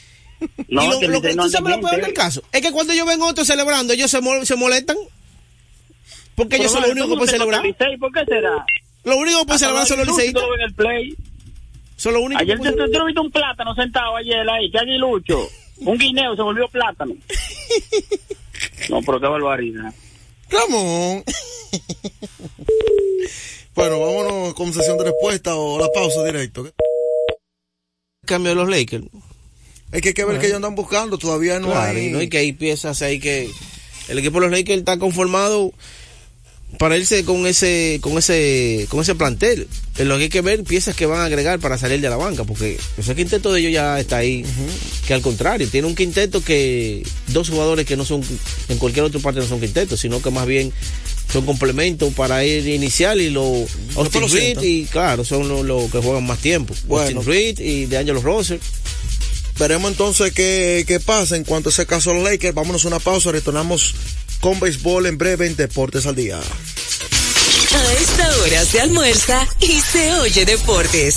No, y lo, que lo que no tú sabes lo peor del caso es que cuando yo ven otros celebrando, ellos se, mol- se molestan. Porque ellos son los únicos que pueden celebrar. ¿Por qué será? Los únicos que pueden celebrar son los liceístas. en el play. Son los únicos Ayer que te, te viste un plátano sentado ayer ahí, que aguilucho. Un guineo se volvió plátano. No, pero qué barbaridad. Ramón. bueno, vámonos con sesión de respuesta o la pausa directo. cambio de los Lakers. Es que hay que ver que ellos andan buscando, todavía no Claro, hay. y no hay que hay piezas ahí que el equipo de los Lakers está conformado para irse con ese con ese con ese plantel. En lo que hay que ver piezas que van a agregar para salir de la banca, porque ese quinteto de ellos ya está ahí. Que al contrario, tiene un quinteto que dos jugadores que no son en cualquier otra parte no son quintetos, sino que más bien son complementos para ir inicial y los Austin lo Reed y claro, son los los que juegan más tiempo. Bueno. Austin Reed y de Angelo Russell. Veremos entonces qué, qué pasa en cuanto a ese caso de los Lakers. Vámonos a una pausa, retornamos con béisbol en breve en Deportes al Día. A esta hora se almuerza y se oye deportes.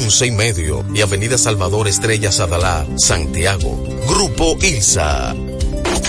y medio, y Avenida Salvador Estrella Sadalá, Santiago. Grupo ILSA.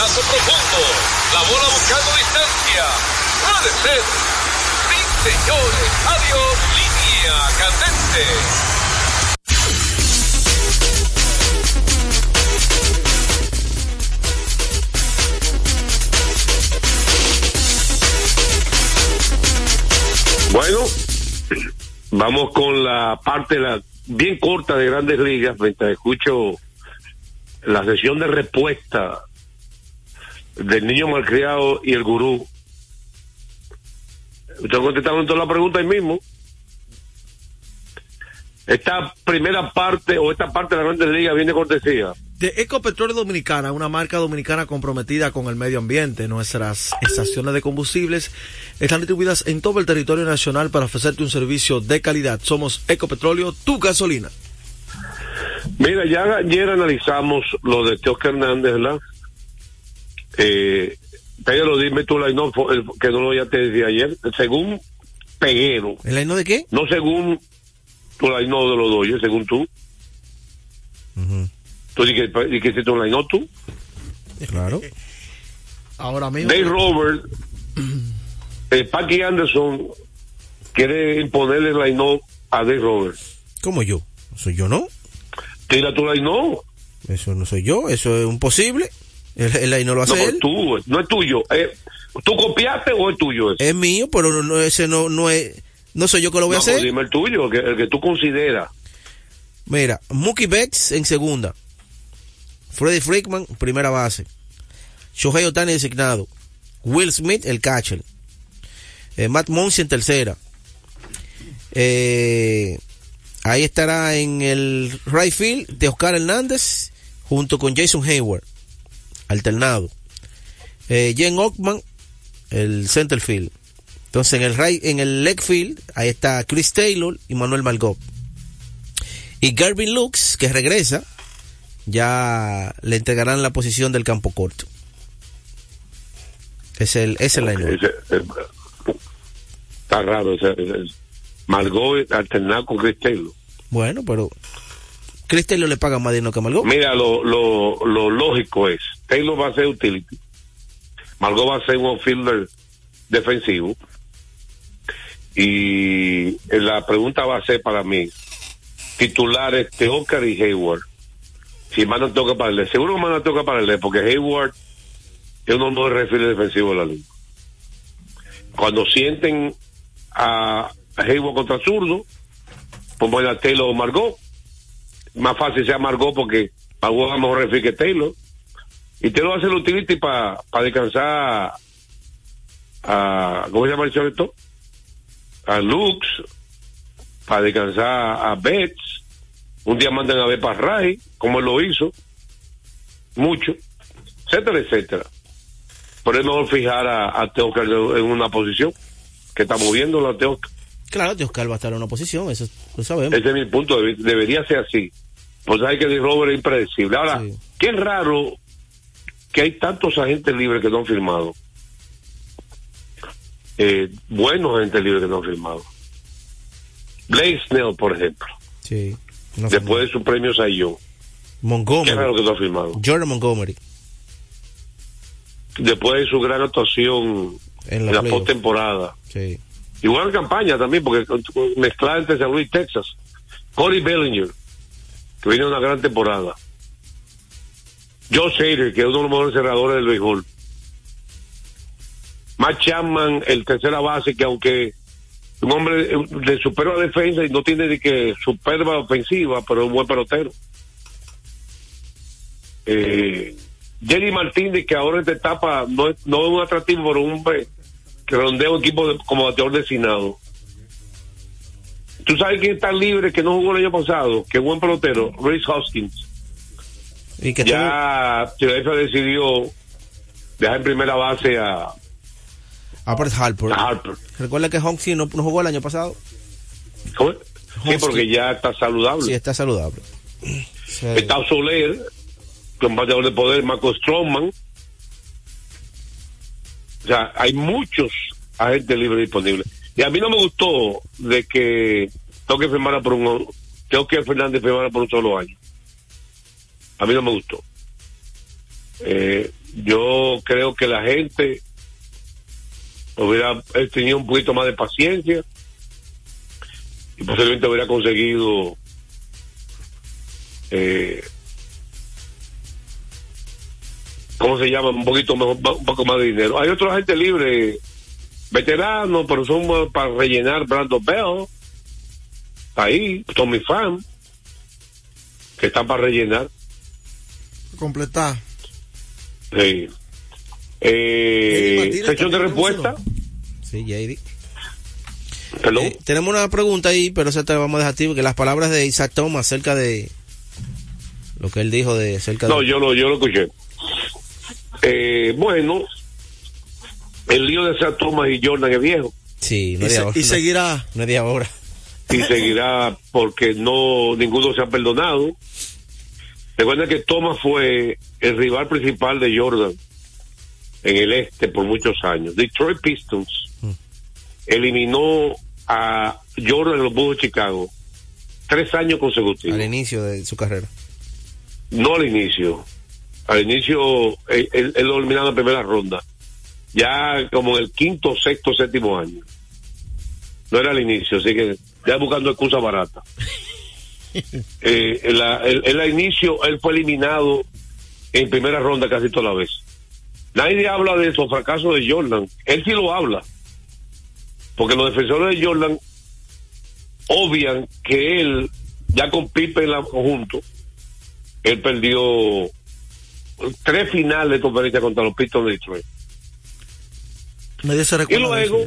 Pasazo profundo. La bola buscando distancia. Puede ser. Sí, señores. Adiós. Línea candente. Bueno, vamos con la parte la, bien corta de Grandes Ligas, mientras escucho la sesión de respuesta del niño malcriado y el gurú. Usted contestaron toda la pregunta ahí mismo. Esta primera parte o esta parte de la Grandes Ligas viene cortesía. De Ecopetróleo Dominicana, una marca dominicana comprometida con el medio ambiente. Nuestras estaciones de combustibles están distribuidas en todo el territorio nacional para ofrecerte un servicio de calidad. Somos Ecopetróleo, tu gasolina. Mira, ya ayer analizamos lo de Teoscar Hernández, ¿verdad? Eh, Pero dime tú, la no, el- que no lo ya te decía ayer, según Peguero, ¿El aino de qué? no según tu line de los Dodgers, según tú. Tú dices que, di que hiciste un line tú. Claro. Ahora mismo. Dave Robert, eh, Packy Anderson quiere imponerle el line a Dave Robert. ¿Cómo yo? ¿Soy yo no? Tira tu line Eso no soy yo, eso es imposible. El, el aino lo hace No, él. tú, no es tuyo. Eh, ¿Tú copiaste o es tuyo ese? Es mío, pero no, no- ese no, no es, no soy yo que lo voy a No, pues hacer. dime el tuyo, el que, el que tú consideras. Mira, Mookie Betts en segunda. Freddie Freakman, primera base. Shohei Otani designado. Will Smith, el catcher. Eh, Matt Monsi en tercera. Eh, ahí estará en el right field de Oscar Hernández junto con Jason Hayward, alternado. Eh, Jen Ockman, el center field. Entonces en el right, en el leg field, ahí está Chris Taylor y Manuel Margot. Y Garvin Lux, que regresa, ya le entregarán la posición del campo corto. Es el, es el. Ese- eh, está raro. Ese, ese- Margot alternado con Chris Taylor. Bueno, pero Chris Taylor le paga más dinero que Margot. Mira, lo, lo, lo lógico es, Taylor va a ser utility, Margot va a ser un outfielder defensivo, y la pregunta va a ser para mí, titulares Teócar y Hayward, si más no toca para el seguro que más no toca para el porque Hayward es uno de los refiles defensivos de la liga. Cuando sienten a Hayward contra zurdo, pues a Taylor o Margot, más fácil sea Margot porque Margot es mejor refil que Taylor. Y Taylor va a hacer el utility para descansar a, ¿cómo se llama el esto? A Lux, para descansar a Betts. Un día mandan a ver para Ray, como él lo hizo. Mucho. Etcétera, etcétera. Pero es mejor fijar a, a Teócar en una posición que está moviendo la Teócar. Claro, Oscar va a estar en una posición, eso lo sabemos. Ese es mi punto de vista. Debería ser así. Pues hay que decir Robert es impredecible. Ahora, qué raro que hay tantos agentes libres que no han firmado. Eh, buenos agentes libres que no han firmado. Blake Snell, por ejemplo. Sí. después de su premio Sayón. Montgomery. Qué raro que no ha firmado. Jordan Montgomery. Después de su gran actuación En la la, postemporada. Sí. Y buena campaña también, porque mezclada entre San Luis, Texas. Corey Bellinger, que viene una gran temporada. Joe Shader, que es uno de los mejores cerradores del béisbol. Matt Chapman, el tercera base, que aunque un hombre de supera defensa y no tiene de que superba ofensiva, pero es un buen pelotero. Eh, Jerry Martínez, que ahora en esta etapa no es, no es un atractivo, pero un hombre que rondea un equipo de- como bateador designado. ¿Tú sabes quién está libre que no jugó el año pasado? Que buen pelotero, Reese Hoskins. Y que ya Philadelphia decidió dejar en primera base a, Albert Harper. a Harper. Recuerda que Honky no, no jugó el año pasado. Sí, porque ya está saludable. Sí, está saludable. Sí. Está Soler, que es un bateador de poder, Marco Stroman. O sea, hay muchos agentes libres disponibles. Y a mí no me gustó de que tengo que firmar por un tengo que Fernández firmara por un solo año. A mí no me gustó. Eh, yo creo que la gente hubiera tenido un poquito más de paciencia y posiblemente hubiera conseguido eh, ¿cómo se llama? Un poquito mejor, un poco más de dinero. Hay otros gente libre, veteranos, pero son para rellenar Brando Bell, ahí, Tommy Pham, que están para rellenar. Completar. Sí. Eh, sección de respuesta. Sí, JD. Eh, tenemos una pregunta ahí, pero esa te la vamos a dejar a ti, porque las palabras de Isaac Thomas acerca de lo que él dijo de acerca No, de... yo lo, yo lo escuché. Eh, bueno, el lío de Sam Thomas y Jordan es viejo Sí, no Y se- ahora. y no- seguirá. No es de ahora. y seguirá porque no ninguno se ha perdonado. Recuerda que Thomas fue el rival principal de Jordan en el este por muchos años. Detroit Pistons eliminó a Jordan en los Bulls de Chicago tres años consecutivos. Al inicio de su carrera. No al inicio. Al inicio, él, él- él lo eliminaron en primera ronda. Ya como en el quinto, sexto, séptimo año. No era al inicio, así que ya buscando excusa barata. Eh, en la- el, el inicio, él fue eliminado en primera ronda casi toda la vez. Nadie habla de esos fracasos de Jordan. Él sí lo habla. Porque los defensores de Jordan obvian que él, ya con Pippen en la conjunto, él perdió tres finales de conferencia contra los Pistons de Detroit. Nadie se Y eso luego,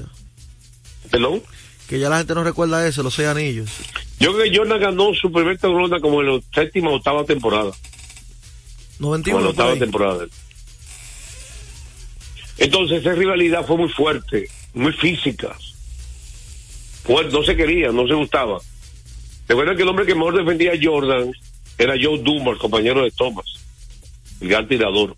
perdón. Que ya la gente no recuerda eso, los seis anillos. Yo creo que Jordan ganó su primer ronda como en la séptima o octava temporada. Como en 91 la octava ahí. temporada. Entonces esa rivalidad fue muy fuerte, muy física. Fue- no se quería, no se gustaba. Recuerda que el hombre que mejor defendía a Jordan era Joe Dumars, compañero de Thomas, el gran tirador.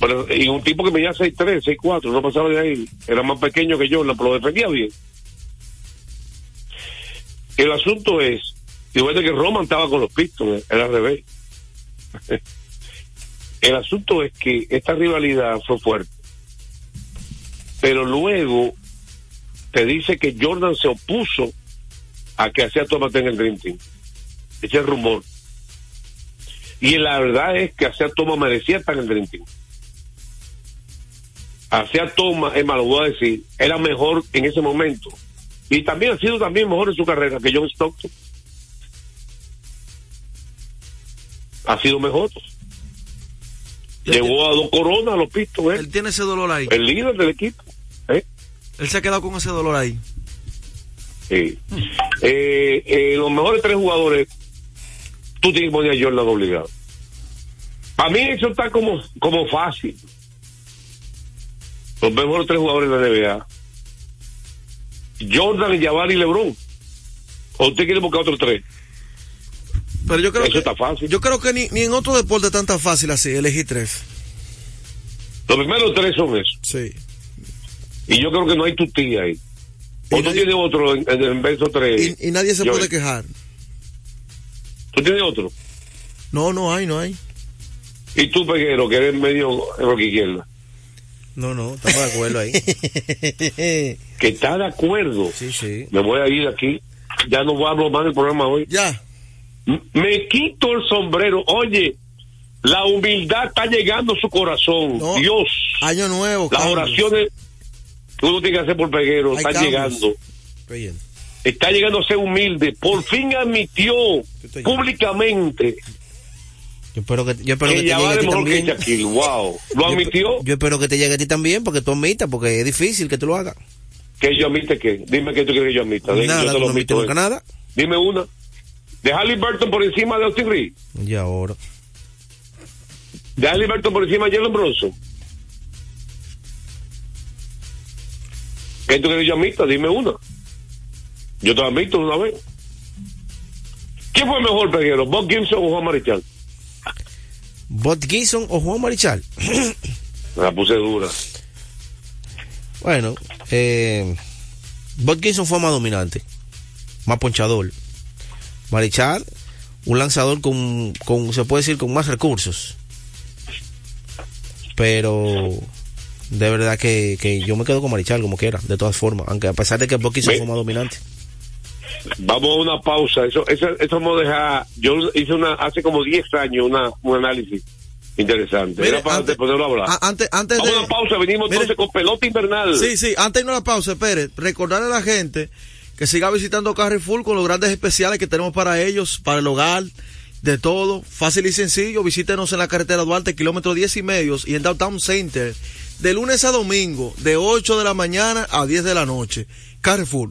Pero, y un tipo que medía 6'3, 6'4, no pasaba de ahí. Era más pequeño que Jordan, pero lo defendía bien. El asunto es, y recuerda que Roman estaba con los Pistons, era al. El asunto es que esta rivalidad fue fuerte. Pero luego te dice que Jordan se opuso a que hacía Thomas en el Dream Team. Ese es el rumor. Y la verdad es que hacía Thomas merecía estar en el Dream Team. Hacía Thomas, es más, lo voy a decir, era mejor en ese momento. Y también ha sido también mejor en su carrera que John Stockton. Ha sido mejor. Llegó a dos coronas a los pistos, Él tiene ese dolor ahí. el líder del equipo. ¿eh? Él se ha quedado con ese dolor ahí. Sí. Eh, eh, los mejores tres jugadores, tú tienes que poner a Jordan obligado. A mí eso está como, como fácil. Los mejores tres jugadores de la NBA. Jordan, Jabbar y LeBron. ¿O usted quiere buscar otros tres? Pero yo creo Eso que, está fácil. yo creo que ni, ni en otro deporte es tan tan fácil así, elegir tres. Los primeros tres son esos. Sí. Y yo creo que no hay tu tía ahí. O tú tienes otro en, en el verso tres. Y, y nadie se Yo- puede quejar. ¿Tú tienes otro? No, no hay, no hay. Y tú, Peguero, que eres medio roque izquierda. No, no, estamos de acuerdo ahí. Que está de acuerdo. Sí, sí. Me voy a ir aquí. Ya no voy a hablar más del programa hoy. Ya. Me quito el sombrero. Oye, la humildad está llegando a su corazón. Dios. Año nuevo. Las cambios. oraciones que uno tiene que hacer por Peguero están llegando. Está llegando a ser humilde. Por fin admitió públicamente Yo espero que, yo espero que que te llegue a ti también. Shaquille. Wow. ¿Lo Yo- admitió? Yo espero que te llegue a ti también, porque tú admitas, porque es difícil que tú lo hagas. ¿Que yo admite qué? Dime qué tú quieres que yo admita. Yo Nada, te no admito, nada. Dime una. De Halliburton por encima de Austin Reed. Y ahora. De Halliburton por encima de Jalen Bronson. ¿Qué tú quieres que yo admita? Dime una. Yo te lo admito una vez. ¿Quién fue mejor, Peguero? ¿Bob Gibson o Juan Marichal? ¿Bot Gibson o Juan Marichal? Me la puse dura. Bueno, eh, Bot Gibson fue más dominante, más ponchador. Marichal, un lanzador con, con, se puede decir, con más recursos. Pero de verdad que, que yo me quedo con Marichal como quiera, de todas formas, aunque a pesar de que Bot Gibson Ve- fue más dominante. Vamos a una pausa. Eso, eso, eso vamos a dejar. Yo hice una, hace como 10 años una, un análisis interesante. Mire, Era para antes- poderlo hablar. a- antes, antes Vamos de- a una pausa. Venimos Mire. entonces con pelota invernal. Sí, sí, antes de irnos a la pausa, espere, recordarle a la gente que siga visitando Carrefour con los grandes especiales que tenemos para ellos, para el hogar, de todo, fácil y sencillo. Visítenos en la carretera Duarte, kilómetro 10 y medios, y en Downtown Center, de lunes a domingo, de 8 de la mañana a 10 de la noche. Carrefour.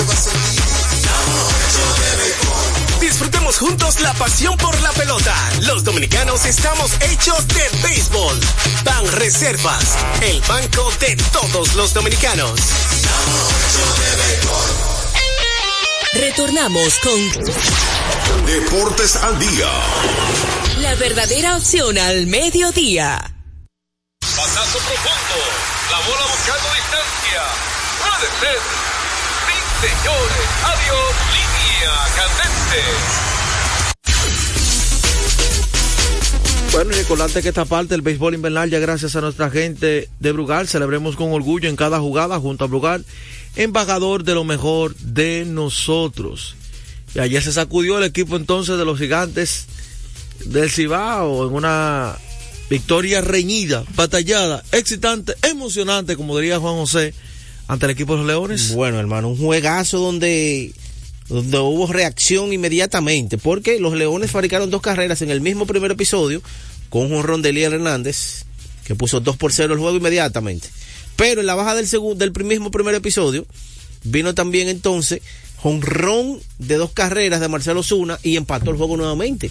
Va a. Disfrutemos juntos la pasión por la pelota. Los dominicanos estamos hechos de béisbol. Ban Reservas, el banco de todos los dominicanos. Retornamos con Deportes al día. la verdadera opción al mediodía. Pasazo profundo. La bola buscando distancia. Puede ser. Señores. Adiós. Línea candente. Bueno, y recordarte que esta parte del béisbol invernal, ya gracias a nuestra gente de Brugal, celebremos con orgullo en cada jugada junto a Brugal, embajador de lo mejor de nosotros. Y ayer se sacudió el equipo entonces de los gigantes del Cibao en una victoria reñida, batallada, excitante, emocionante, como diría Juan José, ante el equipo de los Leones. Bueno, hermano, un juegazo donde, donde hubo reacción inmediatamente, porque los Leones fabricaron dos carreras en el mismo primer episodio, con un jonrón de Eliel Hernández, que puso 2 por 0 el juego inmediatamente. Pero en la baja del, segundo, del mismo primer episodio, vino también entonces jonrón de dos carreras de Marcelo Zuna y empató el juego nuevamente.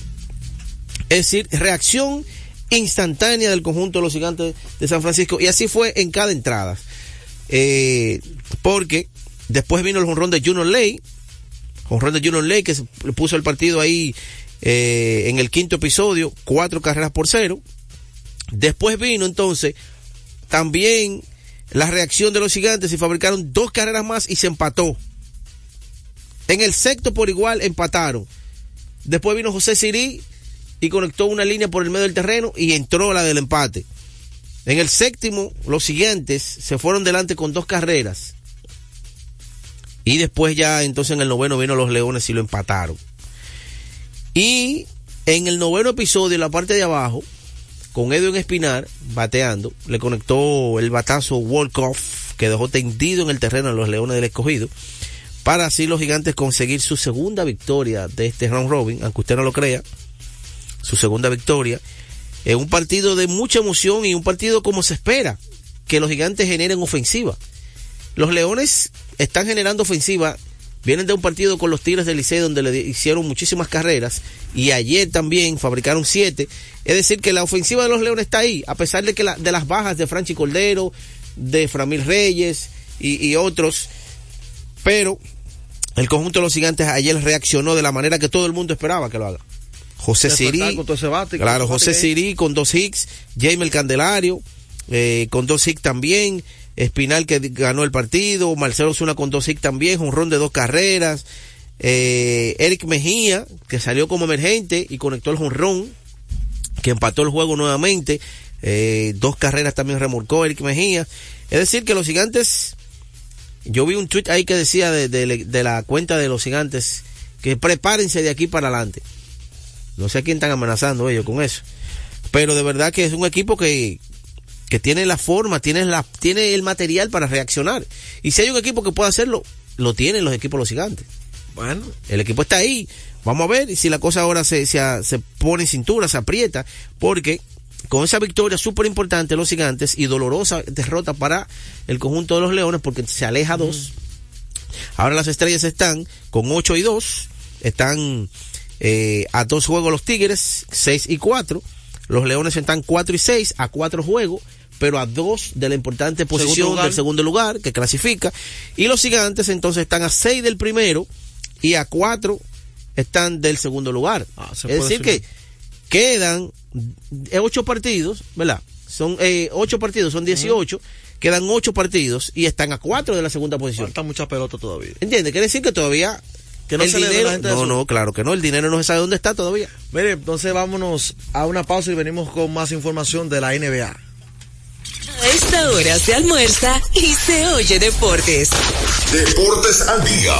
Es decir, reacción instantánea del conjunto de los gigantes de San Francisco. Y así fue en cada entrada. Eh, porque después vino el jonrón de Junior Ley. Jonrón de Junior Ley que se puso el partido ahí eh, en el quinto episodio. Cuatro carreras por cero. Después vino entonces también la reacción de los gigantes y fabricaron dos carreras más y se empató. En el sexto por igual empataron. Después vino José Sirí y conectó una línea por el medio del terreno y entró la del empate. En el séptimo, los siguientes se fueron delante con dos carreras. Y después ya entonces en el noveno vino los Leones y lo empataron. Y en el noveno episodio, en la parte de abajo, con Edwin Espinar bateando, le conectó el batazo Wolkoff que dejó tendido en el terreno a los Leones del Escogido. Para así los gigantes conseguir su segunda victoria de este round robin, aunque usted no lo crea, su segunda victoria, en un partido de mucha emoción y un partido como se espera, que los gigantes generen ofensiva. Los Leones están generando ofensiva, vienen de un partido con los Tigres del Liceo donde le hicieron muchísimas carreras y ayer también fabricaron siete. Es decir, que la ofensiva de los Leones está ahí, a pesar de que de las bajas de Franchi Cordero, de Framil Reyes y, y otros, pero el conjunto de los gigantes ayer reaccionó de la manera que todo el mundo esperaba que lo haga. José Siri, claro, José. Siri con dos hits, Jaime el Candelario eh, con dos hits también, Espinal que ganó el partido, Marcelo Zuna con dos hits también, un ron de dos carreras, eh, Eric Mejía que salió como emergente y conectó el jonrón, que empató el juego nuevamente, eh, dos carreras también remolcó Eric Mejía, es decir que los gigantes, yo vi un tweet ahí que decía de, de- de la cuenta de los gigantes que prepárense de aquí para adelante. No sé a quién están amenazando ellos con eso. Pero de verdad que es un equipo que, que tiene la forma, tiene, la, tiene el material para reaccionar. Y si hay un equipo que puede hacerlo, lo tienen los equipos los gigantes. Bueno, El equipo está ahí. Vamos a ver si la cosa ahora se, se, se pone en cintura, se aprieta, porque con esa victoria súper importante los gigantes y dolorosa derrota para el conjunto de los leones, porque se aleja dos, Ahora las estrellas están con 8 y 2, están eh, a dos juegos los Tigres, 6 y 4, los Leones están 4 y 6, a 4 juegos, pero a dos de la importante posición lugar. del segundo lugar que clasifica, y los gigantes entonces están a 6 del primero y a 4 están del segundo lugar. Ah, es decir que quedan eh, ocho partidos, ¿verdad? Son eh, ocho partidos, son 18, quedan ocho partidos y están a cuatro de la segunda posición. Falta mucha pelota todavía. ¿Entiendes? Quiere decir que todavía Que no el se le dé dinero, la gente de no, no, claro que no, el dinero no se sabe dónde está todavía. Mire, entonces vámonos a una pausa y venimos con más información de la NBA. A esta hora se almuerza y se oye deportes. Deportes al día.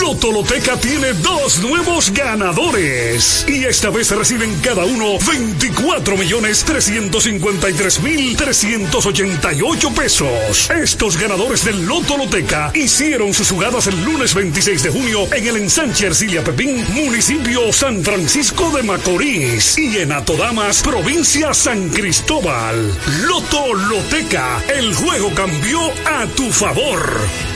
Loto Loteca tiene dos nuevos ganadores. Y esta vez reciben cada uno 24 millones 353 mil 388 pesos. Estos ganadores del Loto Loteca hicieron sus jugadas el lunes 26 de junio en el ensanche Ercilia Pepín, municipio San Francisco de Macorís. Y en Atodamas, provincia San Cristóbal. Loto Loteca, el juego cambió a tu favor.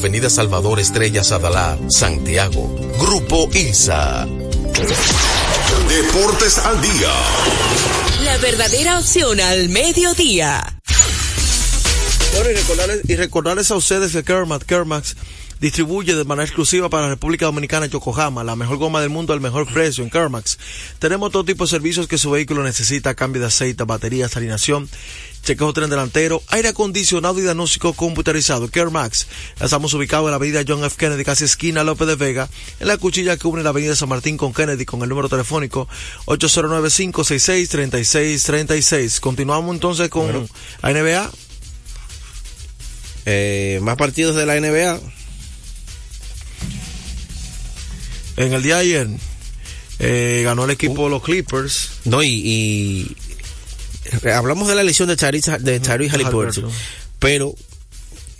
Avenida Salvador Estrella Sadalá, Santiago. Grupo ILSA. Deportes al día. La verdadera opción al mediodía. Bueno, y recordarles, y recordarles a ustedes que Kermax, Kermax distribuye de manera exclusiva para la República Dominicana Yokohama, la mejor goma del mundo al mejor precio en Kermax. Tenemos todo tipo de servicios que su vehículo necesita, cambio de aceite, baterías, alineación, chequeo tren delantero, aire acondicionado y diagnóstico computarizado. Kermax. Estamos ubicados en la avenida John F. Kennedy, casi esquina López de Vega, en la cuchilla que une la avenida San Martín con Kennedy, con el número telefónico 809-566-3636. Continuamos entonces con la NBA. Eh, más partidos de la NBA. En el día de ayer eh, ganó el equipo de los Clippers. No, y, y hablamos de la lesión de Tyrese de Tyrese Haliburton, pero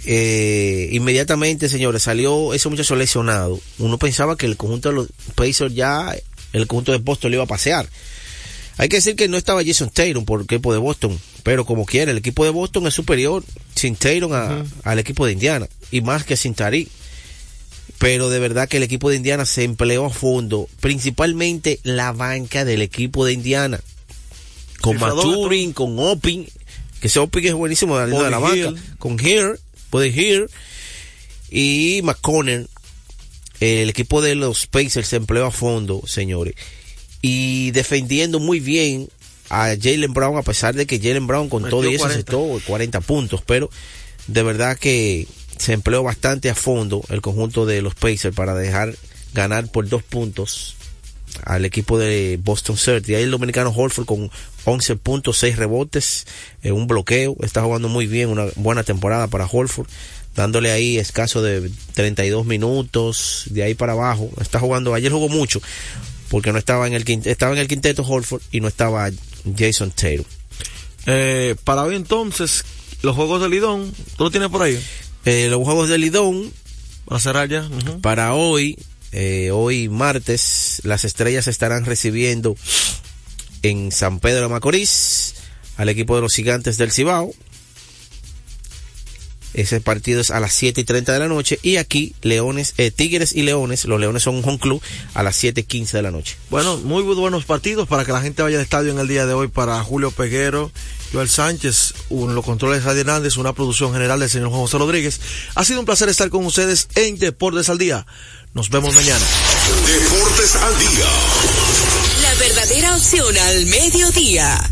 eh, inmediatamente, señores, salió ese muchacho lesionado. Uno pensaba que el conjunto de los Pacers ya, el conjunto de Boston le iba a pasear. Hay que decir que no estaba Jason Tatum por el equipo de Boston, pero como quiera, el equipo de Boston es superior sin Tatum a- al equipo de Indiana, y más que sin Tariq. Pero de verdad que el equipo de Indiana se empleó a fondo, principalmente la banca del equipo de Indiana. Con Maturin, con Opin, que ese Opin es buenísimo de Buddy la banca, con Here, Buddy Hield y McConnell. El equipo de los Pacers se empleó a fondo, señores. Y defendiendo muy bien a Jalen Brown, a pesar de que Jalen Brown con todo y eso 40. aceptó 40 puntos, pero de verdad que se empleó bastante a fondo el conjunto de los Pacers para dejar ganar por dos puntos al equipo de Boston Celtics. Y ahí el dominicano Holford con 11 puntos, 6 rebotes, eh, un bloqueo. Está jugando muy bien, una buena temporada para Holford. Dándole ahí escaso de 32 minutos, de ahí para abajo. Está jugando, ayer jugó mucho, porque no estaba en el quinteto, estaba en el quinteto Holford y no estaba Jason Taylor. Eh, para hoy entonces, los juegos de Lidón, ¿tú lo tienes por ahí? Eh, los juegos de Lidón, Para cerrar ya. para hoy, eh, hoy martes, las estrellas estarán recibiendo en San Pedro de Macorís al equipo de los gigantes del Cibao. Ese partido es a las 7 y 30 de la noche. Y aquí, Leones, eh, Tigres y Leones, los Leones son un home club a las 7 y 15 de la noche. Bueno, muy buenos partidos para que la gente vaya al estadio en el día de hoy para Julio Peguero, Joel Sánchez, un, los controles de Javier Hernández, una producción general del señor Juan José Rodríguez. Ha sido un placer estar con ustedes en Deportes al Día. Nos vemos mañana. Deportes al día. La verdadera opción al mediodía.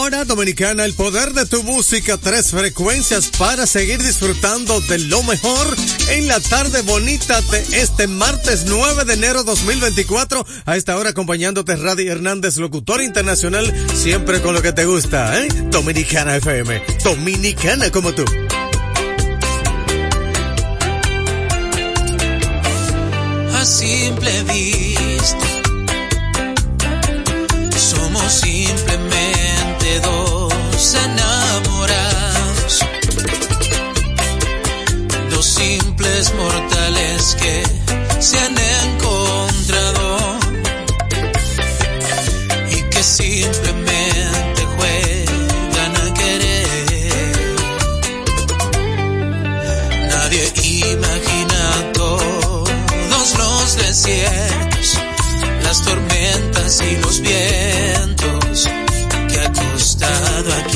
Dos horas dominicana, el poder de tu música, tres frecuencias para seguir disfrutando de lo mejor en la tarde bonita de este martes 9 de enero 2024. A esta hora acompañándote Radi Hernández, locutor internacional, siempre con lo que te gusta, ¿eh? Dominicana FM, dominicana como tú. a simple vista. se han encontrado y que simplemente juegan a querer. Nadie imagina todos los desiertos, las tormentas y los vientos que ha costado aquí.